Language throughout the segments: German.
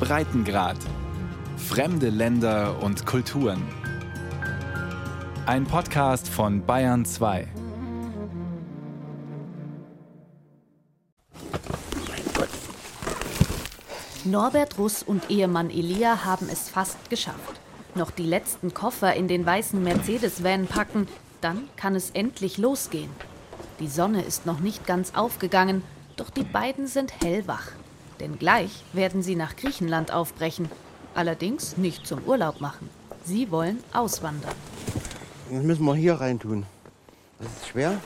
Breitengrad. Fremde Länder und Kulturen. Ein Podcast von Bayern 2. Norbert Russ und Ehemann Elia haben es fast geschafft. Noch die letzten Koffer in den weißen Mercedes-Van packen, dann kann es endlich losgehen. Die Sonne ist noch nicht ganz aufgegangen, doch die beiden sind hellwach. Denn gleich werden sie nach Griechenland aufbrechen. Allerdings nicht zum Urlaub machen. Sie wollen auswandern. Das müssen wir hier reintun. Das ist schwer.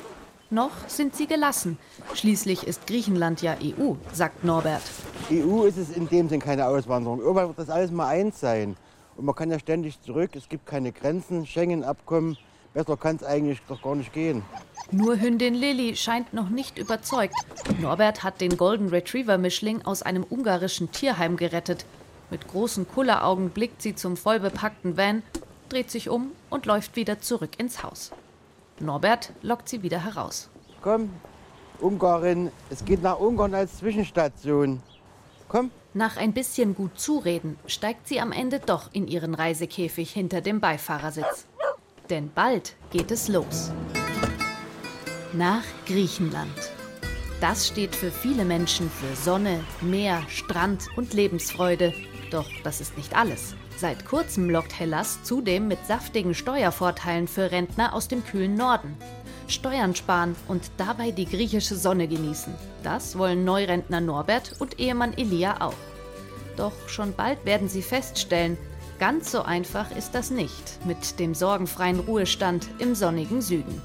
Noch sind sie gelassen. Schließlich ist Griechenland ja EU, sagt Norbert. EU ist es in dem Sinn keine Auswanderung. Irgendwann wird das alles mal eins sein. Und man kann ja ständig zurück. Es gibt keine Grenzen, Schengen-Abkommen. Besser kann es eigentlich doch gar nicht gehen. Nur Hündin Lilly scheint noch nicht überzeugt. Norbert hat den Golden Retriever Mischling aus einem ungarischen Tierheim gerettet. Mit großen Kulleraugen blickt sie zum vollbepackten Van, dreht sich um und läuft wieder zurück ins Haus. Norbert lockt sie wieder heraus. Komm, Ungarin, es geht nach Ungarn als Zwischenstation. Komm. Nach ein bisschen gut zureden steigt sie am Ende doch in ihren Reisekäfig hinter dem Beifahrersitz. Denn bald geht es los. Nach Griechenland. Das steht für viele Menschen für Sonne, Meer, Strand und Lebensfreude. Doch das ist nicht alles. Seit kurzem lockt Hellas zudem mit saftigen Steuervorteilen für Rentner aus dem kühlen Norden. Steuern sparen und dabei die griechische Sonne genießen. Das wollen Neurentner Norbert und Ehemann Elia auch. Doch schon bald werden sie feststellen, ganz so einfach ist das nicht mit dem sorgenfreien Ruhestand im sonnigen Süden.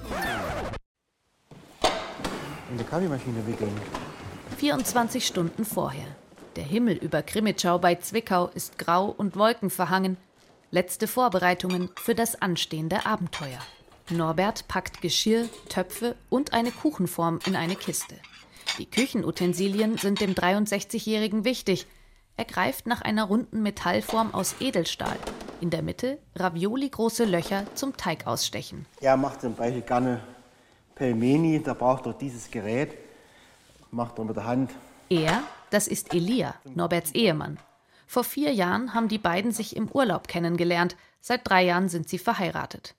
In die Kaffeemaschine wickeln. 24 Stunden vorher. Der Himmel über Krimitschau bei Zwickau ist grau und wolkenverhangen. Letzte Vorbereitungen für das anstehende Abenteuer. Norbert packt Geschirr, Töpfe und eine Kuchenform in eine Kiste. Die Küchenutensilien sind dem 63-Jährigen wichtig. Er greift nach einer runden Metallform aus Edelstahl. In der Mitte Ravioli-große Löcher zum Teig ausstechen. Er macht zum Beispiel gerne Pelmeni, da braucht er dieses Gerät. Macht er mit der Hand. Er, das ist Elia, Norberts Ehemann. Vor vier Jahren haben die beiden sich im Urlaub kennengelernt. Seit drei Jahren sind sie verheiratet.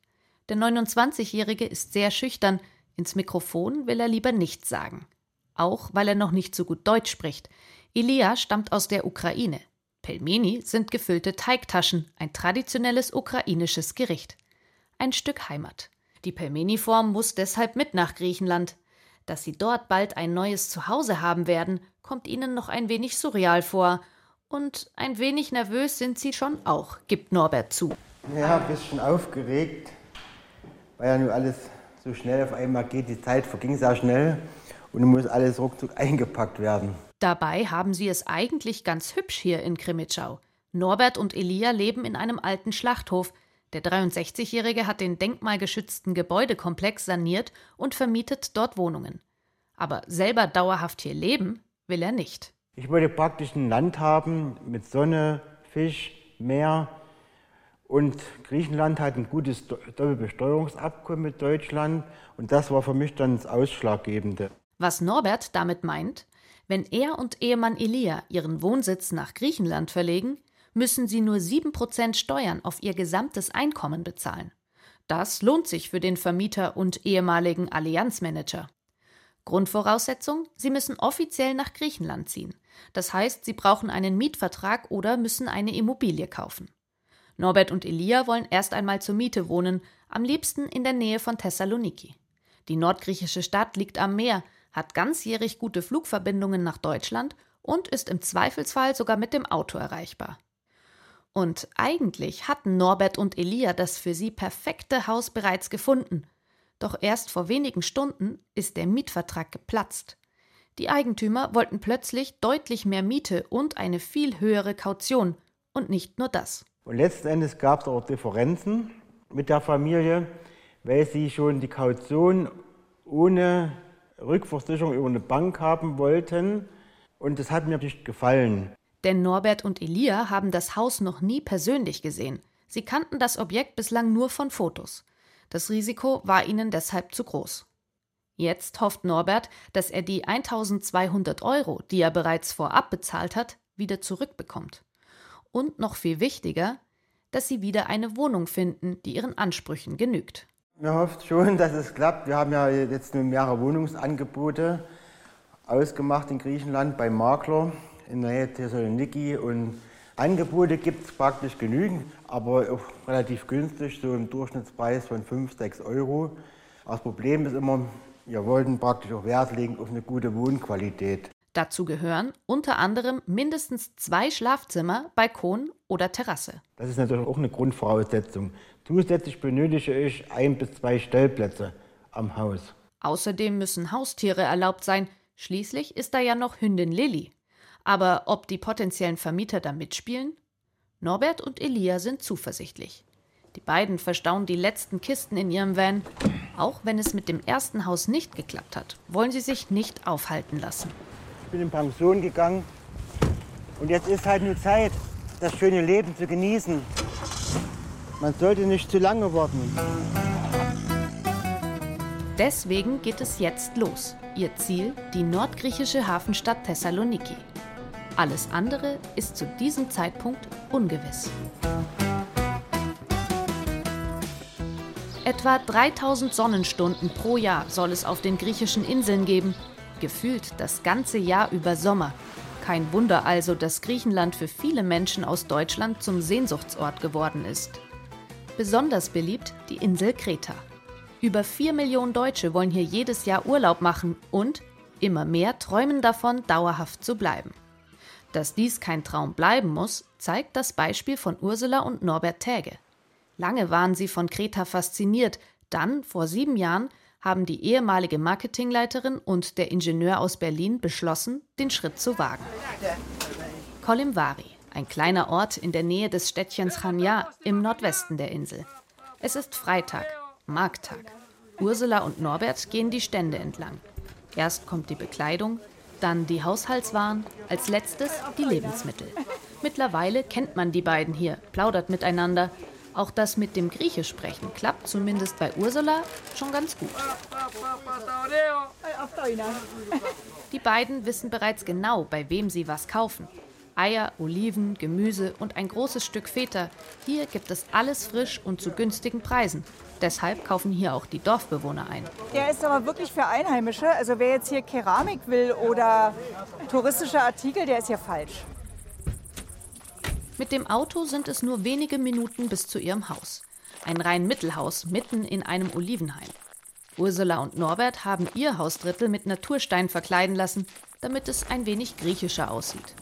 Der 29-Jährige ist sehr schüchtern. Ins Mikrofon will er lieber nichts sagen. Auch weil er noch nicht so gut Deutsch spricht. Elia stammt aus der Ukraine. Pelmeni sind gefüllte Teigtaschen, ein traditionelles ukrainisches Gericht. Ein Stück Heimat. Die Pelmeni-Form muss deshalb mit nach Griechenland. Dass sie dort bald ein neues Zuhause haben werden, kommt ihnen noch ein wenig surreal vor. Und ein wenig nervös sind sie schon auch, gibt Norbert zu. Ja, ein bisschen aufgeregt, weil ja nur alles so schnell auf einmal geht. Die Zeit verging sehr schnell und muss alles ruckzuck eingepackt werden. Dabei haben sie es eigentlich ganz hübsch hier in Krimitschau. Norbert und Elia leben in einem alten Schlachthof. Der 63-Jährige hat den denkmalgeschützten Gebäudekomplex saniert und vermietet dort Wohnungen. Aber selber dauerhaft hier leben will er nicht. Ich wollte praktisch ein Land haben mit Sonne, Fisch, Meer. Und Griechenland hat ein gutes Doppelbesteuerungsabkommen mit Deutschland. Und das war für mich dann das Ausschlaggebende. Was Norbert damit meint, wenn er und Ehemann Elia ihren Wohnsitz nach Griechenland verlegen, müssen sie nur 7% Steuern auf ihr gesamtes Einkommen bezahlen. Das lohnt sich für den Vermieter und ehemaligen Allianzmanager. Grundvoraussetzung, sie müssen offiziell nach Griechenland ziehen. Das heißt, sie brauchen einen Mietvertrag oder müssen eine Immobilie kaufen. Norbert und Elia wollen erst einmal zur Miete wohnen, am liebsten in der Nähe von Thessaloniki. Die nordgriechische Stadt liegt am Meer, hat ganzjährig gute Flugverbindungen nach Deutschland und ist im Zweifelsfall sogar mit dem Auto erreichbar. Und eigentlich hatten Norbert und Elia das für sie perfekte Haus bereits gefunden. Doch erst vor wenigen Stunden ist der Mietvertrag geplatzt. Die Eigentümer wollten plötzlich deutlich mehr Miete und eine viel höhere Kaution. Und nicht nur das. Und letzten Endes gab es auch Differenzen mit der Familie, weil sie schon die Kaution ohne Rückversicherung über eine Bank haben wollten. Und das hat mir nicht gefallen. Denn Norbert und Elia haben das Haus noch nie persönlich gesehen. Sie kannten das Objekt bislang nur von Fotos. Das Risiko war ihnen deshalb zu groß. Jetzt hofft Norbert, dass er die 1200 Euro, die er bereits vorab bezahlt hat, wieder zurückbekommt. Und noch viel wichtiger, dass sie wieder eine Wohnung finden, die ihren Ansprüchen genügt. Wir hoffen schon, dass es klappt. Wir haben ja jetzt mehrere Wohnungsangebote ausgemacht in Griechenland bei Makler in der Nähe Thessaloniki und Angebote gibt es praktisch genügend, aber auch relativ günstig, so im Durchschnittspreis von 5, 6 Euro. Das Problem ist immer, wir wollten praktisch auch Wert legen auf eine gute Wohnqualität. Dazu gehören unter anderem mindestens zwei Schlafzimmer, Balkon oder Terrasse. Das ist natürlich auch eine Grundvoraussetzung. Zusätzlich benötige ich ein bis zwei Stellplätze am Haus. Außerdem müssen Haustiere erlaubt sein. Schließlich ist da ja noch Hündin Lilly. Aber ob die potenziellen Vermieter da mitspielen? Norbert und Elia sind zuversichtlich. Die beiden verstauen die letzten Kisten in ihrem Van. Auch wenn es mit dem ersten Haus nicht geklappt hat, wollen sie sich nicht aufhalten lassen. Ich bin in Pension gegangen und jetzt ist halt nur Zeit, das schöne Leben zu genießen. Man sollte nicht zu lange warten. Deswegen geht es jetzt los. Ihr Ziel die nordgriechische Hafenstadt Thessaloniki. Alles andere ist zu diesem Zeitpunkt ungewiss. Etwa 3000 Sonnenstunden pro Jahr soll es auf den griechischen Inseln geben. Gefühlt das ganze Jahr über Sommer. Kein Wunder also, dass Griechenland für viele Menschen aus Deutschland zum Sehnsuchtsort geworden ist. Besonders beliebt die Insel Kreta. Über 4 Millionen Deutsche wollen hier jedes Jahr Urlaub machen und immer mehr träumen davon, dauerhaft zu bleiben. Dass dies kein Traum bleiben muss, zeigt das Beispiel von Ursula und Norbert Täge. Lange waren sie von Kreta fasziniert, dann, vor sieben Jahren, haben die ehemalige Marketingleiterin und der Ingenieur aus Berlin beschlossen, den Schritt zu wagen. Kolimvari, ein kleiner Ort in der Nähe des Städtchens Chania im Nordwesten der Insel. Es ist Freitag, Markttag. Ursula und Norbert gehen die Stände entlang. Erst kommt die Bekleidung, dann die Haushaltswaren, als letztes die Lebensmittel. Mittlerweile kennt man die beiden hier, plaudert miteinander. Auch das mit dem Griechisch sprechen klappt zumindest bei Ursula schon ganz gut. Die beiden wissen bereits genau, bei wem sie was kaufen. Eier, Oliven, Gemüse und ein großes Stück Feta. Hier gibt es alles frisch und zu günstigen Preisen. Deshalb kaufen hier auch die Dorfbewohner ein. Der ist aber wirklich für Einheimische. Also wer jetzt hier Keramik will oder touristische Artikel, der ist hier falsch. Mit dem Auto sind es nur wenige Minuten bis zu ihrem Haus. Ein rein Mittelhaus mitten in einem Olivenhain. Ursula und Norbert haben ihr Hausdrittel mit Naturstein verkleiden lassen, damit es ein wenig griechischer aussieht.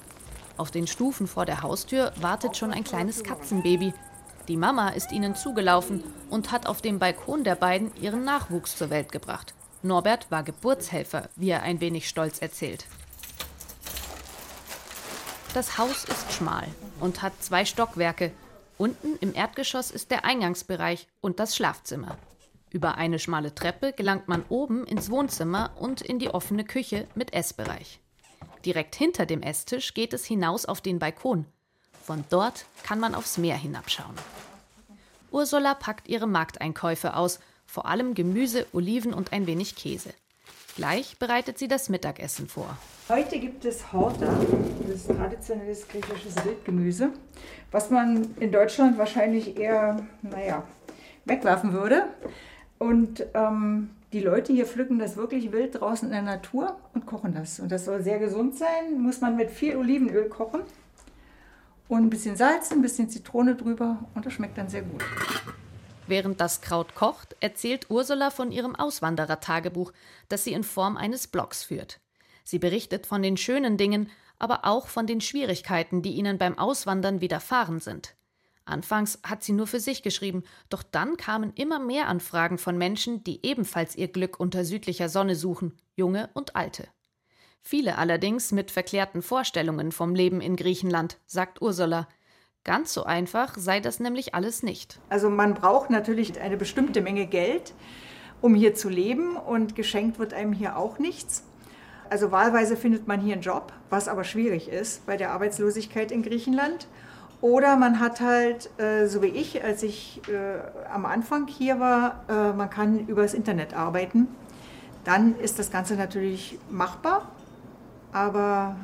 Auf den Stufen vor der Haustür wartet schon ein kleines Katzenbaby. Die Mama ist ihnen zugelaufen und hat auf dem Balkon der beiden ihren Nachwuchs zur Welt gebracht. Norbert war Geburtshelfer, wie er ein wenig stolz erzählt. Das Haus ist schmal und hat zwei Stockwerke. Unten im Erdgeschoss ist der Eingangsbereich und das Schlafzimmer. Über eine schmale Treppe gelangt man oben ins Wohnzimmer und in die offene Küche mit Essbereich. Direkt hinter dem Esstisch geht es hinaus auf den Balkon. Von dort kann man aufs Meer hinabschauen. Ursula packt ihre Markteinkäufe aus, vor allem Gemüse, Oliven und ein wenig Käse. Gleich bereitet sie das Mittagessen vor. Heute gibt es Horta, das traditionelles griechisches Wildgemüse, was man in Deutschland wahrscheinlich eher, naja, wegwerfen würde. Und ähm, die Leute hier pflücken das wirklich wild draußen in der Natur und kochen das. Und das soll sehr gesund sein, muss man mit viel Olivenöl kochen und ein bisschen Salz, ein bisschen Zitrone drüber und das schmeckt dann sehr gut. Während das Kraut kocht, erzählt Ursula von ihrem Auswanderertagebuch, das sie in Form eines Blogs führt. Sie berichtet von den schönen Dingen, aber auch von den Schwierigkeiten, die ihnen beim Auswandern widerfahren sind. Anfangs hat sie nur für sich geschrieben, doch dann kamen immer mehr Anfragen von Menschen, die ebenfalls ihr Glück unter südlicher Sonne suchen, junge und alte. Viele allerdings mit verklärten Vorstellungen vom Leben in Griechenland, sagt Ursula. Ganz so einfach sei das nämlich alles nicht. Also man braucht natürlich eine bestimmte Menge Geld, um hier zu leben und geschenkt wird einem hier auch nichts. Also wahlweise findet man hier einen Job, was aber schwierig ist bei der Arbeitslosigkeit in Griechenland. Oder man hat halt, äh, so wie ich, als ich äh, am Anfang hier war, äh, man kann übers Internet arbeiten. Dann ist das Ganze natürlich machbar, aber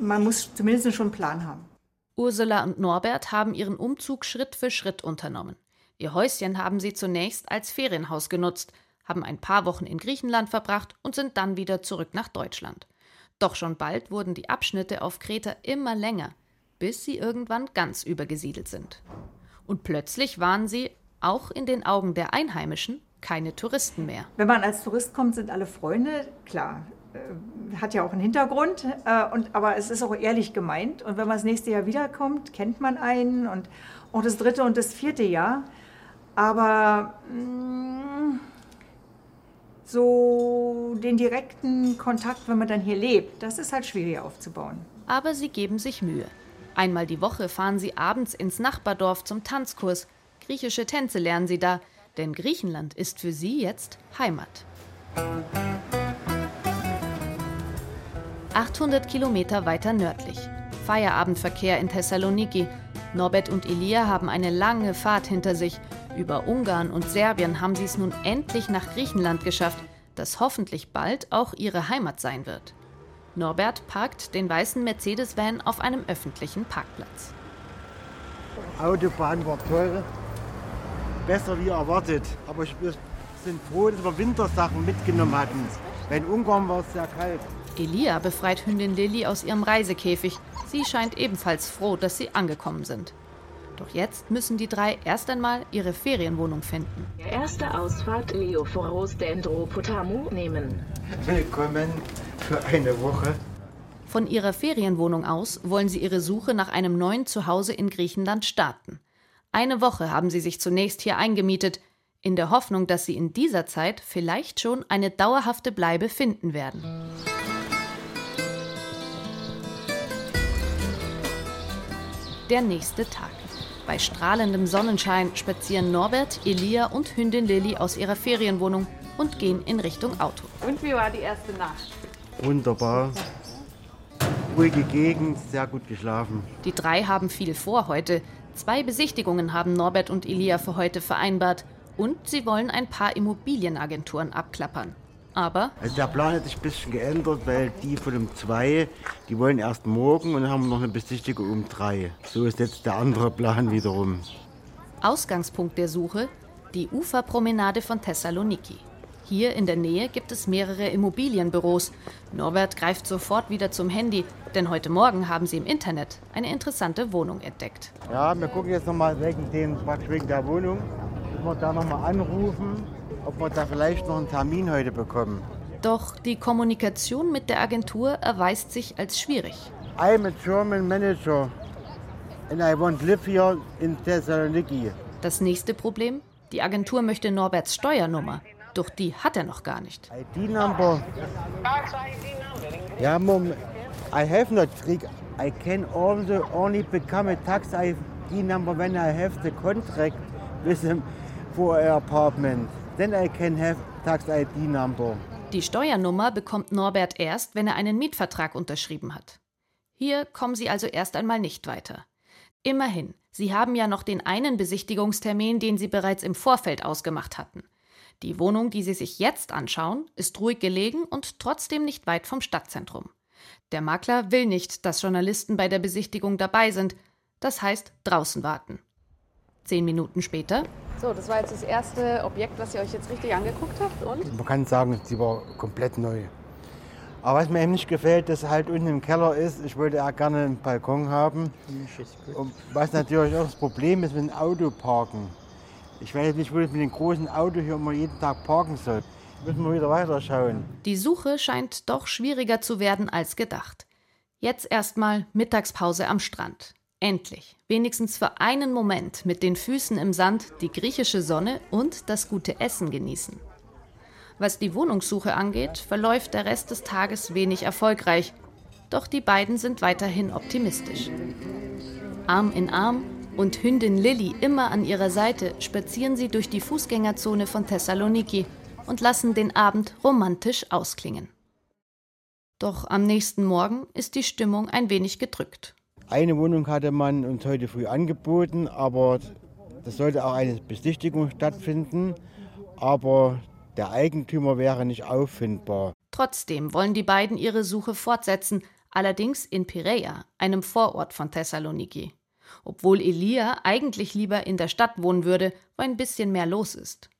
man muss zumindest schon einen Plan haben. Ursula und Norbert haben ihren Umzug Schritt für Schritt unternommen. Ihr Häuschen haben sie zunächst als Ferienhaus genutzt, haben ein paar Wochen in Griechenland verbracht und sind dann wieder zurück nach Deutschland. Doch schon bald wurden die Abschnitte auf Kreta immer länger, bis sie irgendwann ganz übergesiedelt sind. Und plötzlich waren sie, auch in den Augen der Einheimischen, keine Touristen mehr. Wenn man als Tourist kommt, sind alle Freunde, klar. Äh, hat ja auch einen Hintergrund, äh, und, aber es ist auch ehrlich gemeint. Und wenn man das nächste Jahr wiederkommt, kennt man einen und auch das dritte und das vierte Jahr. Aber mh, mm, so den direkten Kontakt, wenn man dann hier lebt, das ist halt schwierig aufzubauen. Aber sie geben sich Mühe. Einmal die Woche fahren sie abends ins Nachbardorf zum Tanzkurs. Griechische Tänze lernen sie da, denn Griechenland ist für sie jetzt Heimat. 800 Kilometer weiter nördlich. Feierabendverkehr in Thessaloniki. Norbert und Elia haben eine lange Fahrt hinter sich. Über Ungarn und Serbien haben sie es nun endlich nach Griechenland geschafft, das hoffentlich bald auch ihre Heimat sein wird. Norbert parkt den weißen Mercedes-Van auf einem öffentlichen Parkplatz. Autobahn war toll, besser wie erwartet. Aber wir sind froh, dass wir Wintersachen mitgenommen hatten. Weil in Ungarn war es sehr kalt. Elia befreit Hündin Lilly aus ihrem Reisekäfig. Sie scheint ebenfalls froh, dass sie angekommen sind. Doch jetzt müssen die drei erst einmal ihre Ferienwohnung finden. Erste Ausfahrt Leophoros Dendropotamu nehmen. Willkommen für eine Woche. Von ihrer Ferienwohnung aus wollen sie ihre Suche nach einem neuen Zuhause in Griechenland starten. Eine Woche haben sie sich zunächst hier eingemietet, in der Hoffnung, dass sie in dieser Zeit vielleicht schon eine dauerhafte Bleibe finden werden. Der nächste Tag. Bei strahlendem Sonnenschein spazieren Norbert, Elia und Hündin Lilly aus ihrer Ferienwohnung und gehen in Richtung Auto. Und wie war die erste Nacht? Wunderbar. Ruhige Gegend, sehr gut geschlafen. Die drei haben viel vor heute. Zwei Besichtigungen haben Norbert und Elia für heute vereinbart und sie wollen ein paar Immobilienagenturen abklappern. Aber also der Plan hat sich ein bisschen geändert, weil die von dem 2, die wollen erst morgen und dann haben wir noch eine Besichtigung um 3. So ist jetzt der andere Plan wiederum. Ausgangspunkt der Suche die Uferpromenade von Thessaloniki. Hier in der Nähe gibt es mehrere Immobilienbüros. Norbert greift sofort wieder zum Handy, denn heute Morgen haben sie im Internet eine interessante Wohnung entdeckt. Ja, wir gucken jetzt nochmal wegen, den, wegen der Wohnung. Müssen wir da nochmal anrufen, ob wir da vielleicht noch einen Termin heute bekommen. Doch die Kommunikation mit der Agentur erweist sich als schwierig. I'm a German manager and I want live here in Thessaloniki. Das nächste Problem? Die Agentur möchte Norberts Steuernummer. Doch die hat er noch gar nicht. ID-Number. Ja, Mom, I have not trick. I can also only become a tax ID number when I have the contract with him for apartment. Then I can have tax ID number. Die Steuernummer bekommt Norbert erst, wenn er einen Mietvertrag unterschrieben hat. Hier kommen sie also erst einmal nicht weiter. Immerhin, sie haben ja noch den einen Besichtigungstermin, den sie bereits im Vorfeld ausgemacht hatten. Die Wohnung, die Sie sich jetzt anschauen, ist ruhig gelegen und trotzdem nicht weit vom Stadtzentrum. Der Makler will nicht, dass Journalisten bei der Besichtigung dabei sind, das heißt draußen warten. Zehn Minuten später. So, das war jetzt das erste Objekt, was ihr euch jetzt richtig angeguckt habt. Und? Man kann sagen, sie war komplett neu. Aber was mir eben nicht gefällt, dass halt unten im Keller ist, ich wollte ja gerne einen Balkon haben. Und was natürlich auch das Problem ist mit dem Autoparken. Ich weiß nicht, wo ich mit dem großen Auto hier immer jeden Tag parken soll. Müssen wir wieder weiterschauen. Die Suche scheint doch schwieriger zu werden als gedacht. Jetzt erstmal Mittagspause am Strand. Endlich, wenigstens für einen Moment mit den Füßen im Sand die griechische Sonne und das gute Essen genießen. Was die Wohnungssuche angeht, verläuft der Rest des Tages wenig erfolgreich. Doch die beiden sind weiterhin optimistisch. Arm in Arm und Hündin Lilly immer an ihrer Seite spazieren sie durch die Fußgängerzone von Thessaloniki und lassen den Abend romantisch ausklingen. Doch am nächsten Morgen ist die Stimmung ein wenig gedrückt. Eine Wohnung hatte man uns heute früh angeboten, aber es sollte auch eine Besichtigung stattfinden, aber der Eigentümer wäre nicht auffindbar. Trotzdem wollen die beiden ihre Suche fortsetzen, allerdings in Piräa, einem Vorort von Thessaloniki. Obwohl Elia eigentlich lieber in der Stadt wohnen würde, wo ein bisschen mehr los ist.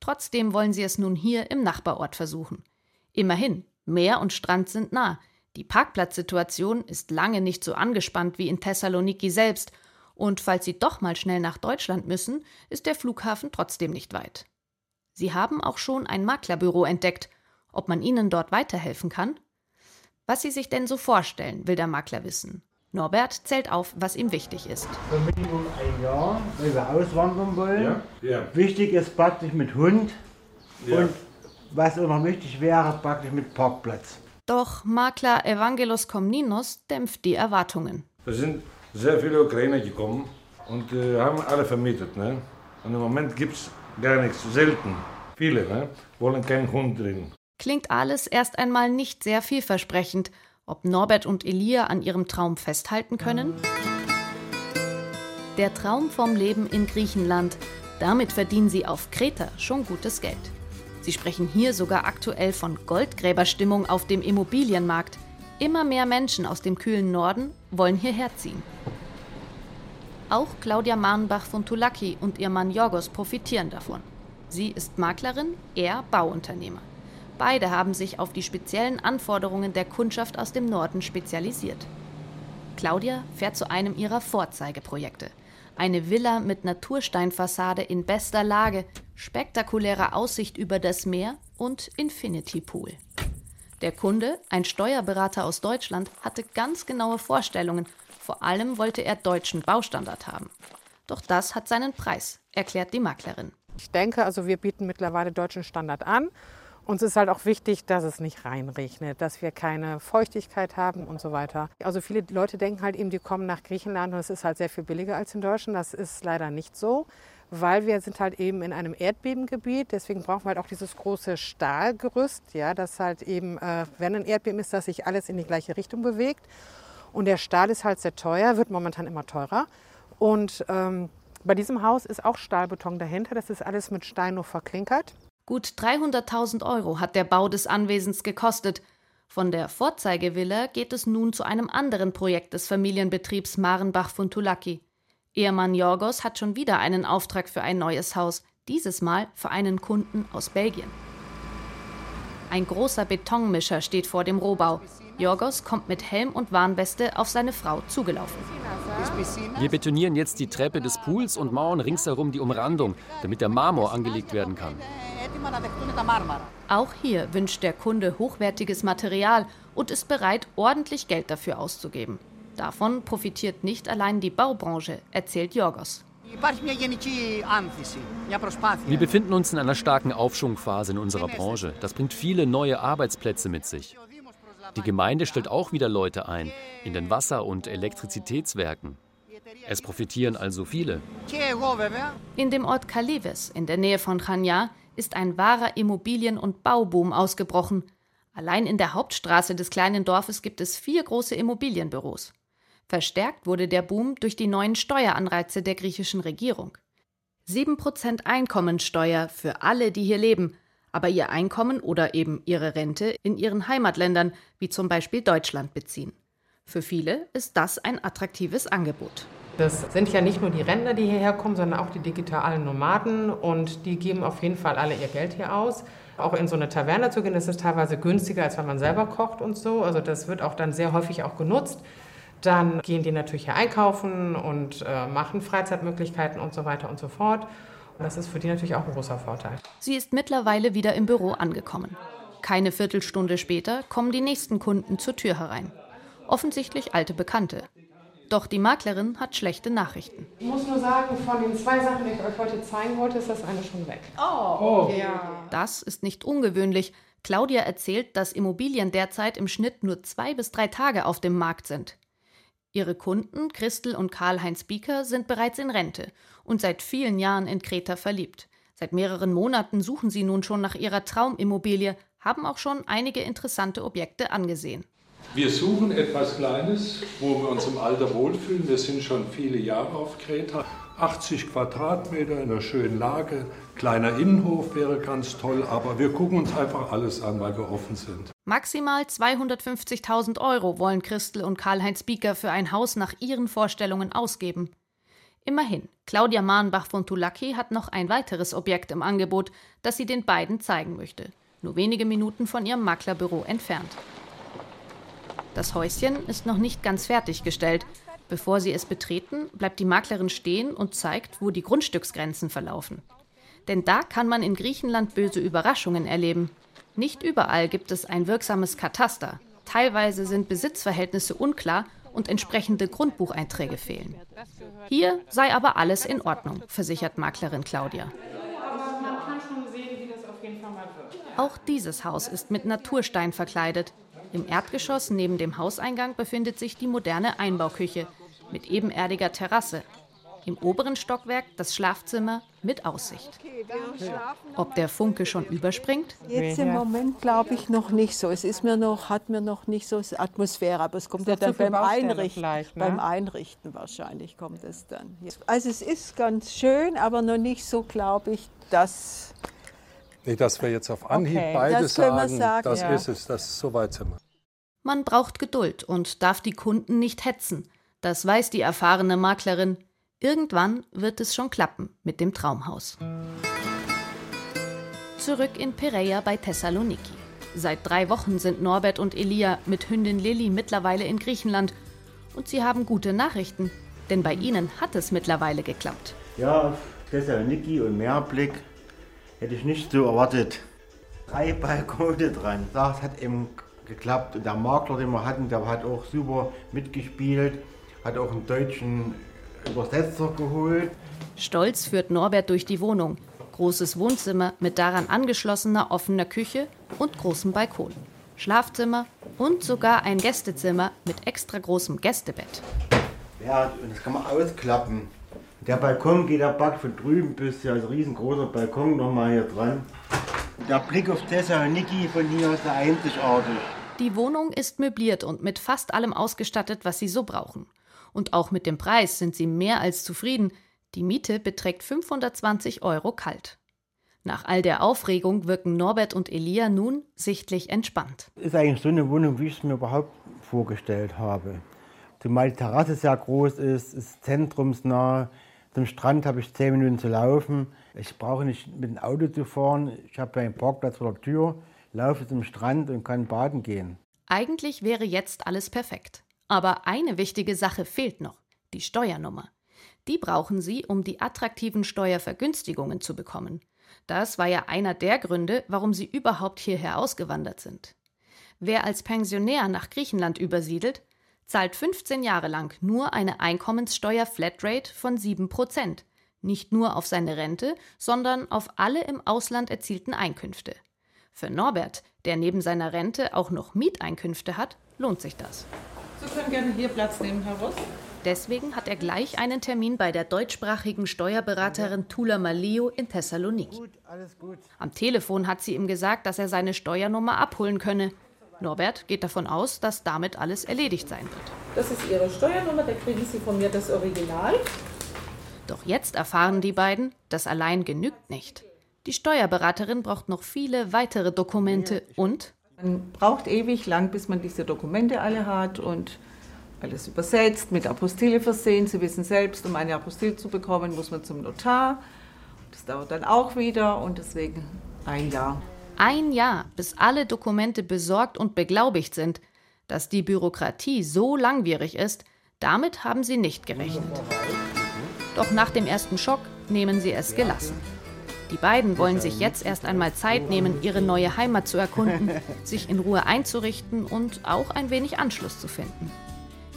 Trotzdem wollen sie es nun hier im Nachbarort versuchen. Immerhin, Meer und Strand sind nah. Die Parkplatzsituation ist lange nicht so angespannt wie in Thessaloniki selbst. Und falls sie doch mal schnell nach Deutschland müssen, ist der Flughafen trotzdem nicht weit. Sie haben auch schon ein Maklerbüro entdeckt. Ob man ihnen dort weiterhelfen kann? Was sie sich denn so vorstellen, will der Makler wissen. Norbert zählt auf, was ihm wichtig ist. Für Minimum ein Jahr, weil wir auswandern wollen. Ja, ja. Wichtig ist praktisch mit Hund Ja. und was immer wichtig wäre, praktisch mit Parkplatz. Doch Makler Evangelos Komninos dämpft die Erwartungen. Da sind sehr viele Ukrainer gekommen und äh, haben alle vermietet. Ne? Und im Moment gibt es gar nichts, selten. Viele ne? wollen keinen Hund drin. Klingt alles erst einmal nicht sehr vielversprechend. Ob Norbert und Elia an ihrem Traum festhalten können? Der Traum vom Leben in Griechenland. Damit verdienen sie auf Kreta schon gutes Geld. Sie sprechen hier sogar aktuell von Goldgräberstimmung auf dem Immobilienmarkt. Immer mehr Menschen aus dem kühlen Norden wollen hierher ziehen. Auch Claudia Marnbach von Tulaki und ihr Mann Jorgos profitieren davon. Sie ist Maklerin, er Bauunternehmer. Beide haben sich auf die speziellen Anforderungen der Kundschaft aus dem Norden spezialisiert. Claudia fährt zu einem ihrer Vorzeigeprojekte. Eine Villa mit Natursteinfassade in bester Lage, spektakulärer Aussicht über das Meer und Infinity Pool. Der Kunde, ein Steuerberater aus Deutschland, hatte ganz genaue Vorstellungen. Vor allem wollte er deutschen Baustandard haben. Doch das hat seinen Preis, erklärt die Maklerin. Ich denke, also wir bieten mittlerweile deutschen Standard an. Uns ist halt auch wichtig, dass es nicht reinregnet, dass wir keine Feuchtigkeit haben und so weiter. Also viele Leute denken halt eben, die kommen nach Griechenland und es ist halt sehr viel billiger als in Deutschland. Das ist leider nicht so, weil wir sind halt eben in einem Erdbebengebiet. Deswegen brauchen wir halt auch dieses große Stahlgerüst, ja, dass halt eben, äh, wenn ein Erdbeben ist, dass sich alles in die gleiche Richtung bewegt. Und der Stahl ist halt sehr teuer, wird momentan immer teurer. Und ähm, bei diesem Haus ist auch Stahlbeton dahinter. Das ist alles mit Stein nur verklinkert. Gut 300.000 Euro hat der Bau des Anwesens gekostet. Von der Vorzeigevilla geht es nun zu einem anderen Projekt des Familienbetriebs Marenbach von Tulaki. Ehemann Jorgos hat schon wieder einen Auftrag für ein neues Haus, dieses Mal für einen Kunden aus Belgien. Ein großer Betonmischer steht vor dem Rohbau. Jorgos kommt mit Helm und Warnweste auf seine Frau zugelaufen. Wir betonieren jetzt die Treppe des Pools und mauern ringsherum die Umrandung, damit der Marmor angelegt werden kann. Auch hier wünscht der Kunde hochwertiges Material und ist bereit, ordentlich Geld dafür auszugeben. Davon profitiert nicht allein die Baubranche, erzählt Jorgos. Wir befinden uns in einer starken Aufschwungphase in unserer Branche. Das bringt viele neue Arbeitsplätze mit sich. Die Gemeinde stellt auch wieder Leute ein, in den Wasser- und Elektrizitätswerken. Es profitieren also viele. In dem Ort Kalives, in der Nähe von Chania, ist ein wahrer Immobilien- und Bauboom ausgebrochen. Allein in der Hauptstraße des kleinen Dorfes gibt es vier große Immobilienbüros. Verstärkt wurde der Boom durch die neuen Steueranreize der griechischen Regierung. 7% Einkommensteuer für alle, die hier leben, aber ihr Einkommen oder eben ihre Rente in ihren Heimatländern, wie zum Beispiel Deutschland, beziehen. Für viele ist das ein attraktives Angebot. Das sind ja nicht nur die Rentner, die hierher kommen, sondern auch die digitalen Nomaden und die geben auf jeden Fall alle ihr Geld hier aus. Auch in so eine Taverne zu gehen, das ist teilweise günstiger, als wenn man selber kocht und so. Also das wird auch dann sehr häufig auch genutzt. Dann gehen die natürlich hier einkaufen und äh, machen Freizeitmöglichkeiten und so weiter und so fort. Und das ist für die natürlich auch ein großer Vorteil. Sie ist mittlerweile wieder im Büro angekommen. Keine Viertelstunde später kommen die nächsten Kunden zur Tür herein. Offensichtlich alte Bekannte. Doch die Maklerin hat schlechte Nachrichten. Ich muss nur sagen, von den zwei Sachen, die ich euch heute zeigen wollte, ist das eine schon weg. Oh, ja. Das ist nicht ungewöhnlich. Claudia erzählt, dass Immobilien derzeit im Schnitt nur zwei bis drei Tage auf dem Markt sind. Ihre Kunden, Christel und Karl-Heinz Bieker, sind bereits in Rente und seit vielen Jahren in Kreta verliebt. Seit mehreren Monaten suchen sie nun schon nach ihrer Traumimmobilie, haben auch schon einige interessante Objekte angesehen. Wir suchen etwas Kleines, wo wir uns im Alter wohlfühlen. Wir sind schon viele Jahre auf Kreta. 80 Quadratmeter in einer schönen Lage. Kleiner Innenhof wäre ganz toll, aber wir gucken uns einfach alles an, weil wir offen sind. Maximal 250.000 Euro wollen Christel und Karl-Heinz Bieker für ein Haus nach ihren Vorstellungen ausgeben. Immerhin, Claudia Mahnbach von Tulaki hat noch ein weiteres Objekt im Angebot, das sie den beiden zeigen möchte. Nur wenige Minuten von ihrem Maklerbüro entfernt. Das Häuschen ist noch nicht ganz fertiggestellt. Bevor sie es betreten, bleibt die Maklerin stehen und zeigt, wo die Grundstücksgrenzen verlaufen. Denn da kann man in Griechenland böse Überraschungen erleben. Nicht überall gibt es ein wirksames Kataster. Teilweise sind Besitzverhältnisse unklar und entsprechende Grundbucheinträge fehlen. Hier sei aber alles in Ordnung, versichert Maklerin Claudia. Auch dieses Haus ist mit Naturstein verkleidet. Im Erdgeschoss neben dem Hauseingang befindet sich die moderne Einbauküche mit ebenerdiger Terrasse. Im oberen Stockwerk das Schlafzimmer mit Aussicht. Ob der Funke schon überspringt? Jetzt im Moment glaube ich noch nicht so. Es ist mir noch, hat mir noch nicht so Atmosphäre, aber es kommt ja dann beim Einrichten. Ne? Beim Einrichten wahrscheinlich kommt es dann. Also es ist ganz schön, aber noch nicht so, glaube ich, dass. Nicht, dass wir jetzt auf Anhieb okay, beide das sagen, sagen, das ja. ist es, das ist so weit sind wir. Man braucht Geduld und darf die Kunden nicht hetzen. Das weiß die erfahrene Maklerin. Irgendwann wird es schon klappen mit dem Traumhaus. Zurück in Pereia bei Thessaloniki. Seit drei Wochen sind Norbert und Elia mit Hündin Lilly mittlerweile in Griechenland. Und sie haben gute Nachrichten, denn bei ihnen hat es mittlerweile geklappt. Ja, Thessaloniki und Meerblick hätte ich nicht so erwartet. Drei Balkone dran. Das hat eben geklappt. Und der Makler, den wir hatten, der hat auch super mitgespielt, hat auch einen deutschen Übersetzer geholt. Stolz führt Norbert durch die Wohnung. Großes Wohnzimmer mit daran angeschlossener offener Küche und großem Balkon. Schlafzimmer und sogar ein Gästezimmer mit extra großem Gästebett. Ja, das kann man ausklappen. Der Balkon geht der Back von drüben bis ja, also riesengroßer Balkon nochmal hier dran. Der Blick auf Thessaloniki von hier ist einzigartig. Die Wohnung ist möbliert und mit fast allem ausgestattet, was Sie so brauchen. Und auch mit dem Preis sind Sie mehr als zufrieden. Die Miete beträgt 520 Euro kalt. Nach all der Aufregung wirken Norbert und Elia nun sichtlich entspannt. Ist eigentlich so eine Wohnung, wie ich es mir überhaupt vorgestellt habe. Zumal die Terrasse sehr groß ist, ist zentrumsnah. Zum Strand habe ich zehn Minuten zu laufen. Ich brauche nicht mit dem Auto zu fahren. Ich habe einen Parkplatz vor der Tür, laufe zum Strand und kann baden gehen. Eigentlich wäre jetzt alles perfekt. Aber eine wichtige Sache fehlt noch, die Steuernummer. Die brauchen Sie, um die attraktiven Steuervergünstigungen zu bekommen. Das war ja einer der Gründe, warum Sie überhaupt hierher ausgewandert sind. Wer als Pensionär nach Griechenland übersiedelt, zahlt 15 Jahre lang nur eine Einkommenssteuer-Flatrate von 7 Prozent. Nicht nur auf seine Rente, sondern auf alle im Ausland erzielten Einkünfte. Für Norbert, der neben seiner Rente auch noch Mieteinkünfte hat, lohnt sich das. Sie können gerne hier Platz nehmen, Herr Ross. Deswegen hat er gleich einen Termin bei der deutschsprachigen Steuerberaterin Tula Malio in Thessaloniki. Am Telefon hat sie ihm gesagt, dass er seine Steuernummer abholen könne. Norbert geht davon aus, dass damit alles erledigt sein wird. Das ist Ihre Steuernummer, da kriegen Sie von mir das Original. Doch jetzt erfahren die beiden, das allein genügt nicht. Die Steuerberaterin braucht noch viele weitere Dokumente und man braucht ewig lang, bis man diese Dokumente alle hat und alles übersetzt, mit Apostille versehen. Sie wissen selbst, um eine Apostille zu bekommen, muss man zum Notar. Das dauert dann auch wieder und deswegen ein Jahr. Ein Jahr, bis alle Dokumente besorgt und beglaubigt sind. Dass die Bürokratie so langwierig ist, damit haben sie nicht gerechnet. Doch nach dem ersten Schock nehmen sie es gelassen. Die beiden wollen sich jetzt erst einmal Zeit nehmen, ihre neue Heimat zu erkunden, sich in Ruhe einzurichten und auch ein wenig Anschluss zu finden.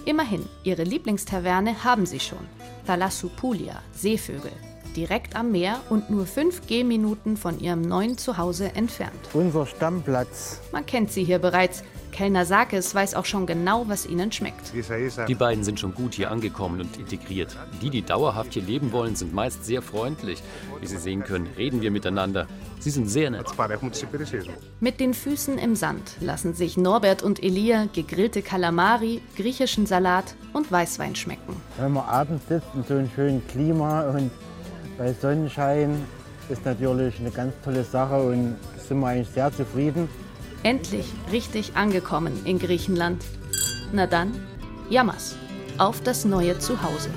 Immerhin, ihre Lieblingstaverne haben sie schon. Thalassopulia, Seevögel, direkt am Meer und nur fünf Gehminuten von ihrem neuen Zuhause entfernt. Unser Stammplatz. Man kennt sie hier bereits. Kellner Sakis weiß auch schon genau, was ihnen schmeckt. Die beiden sind schon gut hier angekommen und integriert. Die, die dauerhaft hier leben wollen, sind meist sehr freundlich. Wie Sie sehen können, reden wir miteinander. Sie sind sehr nett. Mit den Füßen im Sand lassen sich Norbert und Elia gegrillte Kalamari, griechischen Salat und Weißwein schmecken. Wenn man abends sitzt in so einem schönen Klima und bei Sonnenschein ist natürlich eine ganz tolle Sache und sind wir eigentlich sehr zufrieden. Endlich richtig angekommen in Griechenland. Na dann, Jammers, auf das neue Zuhause.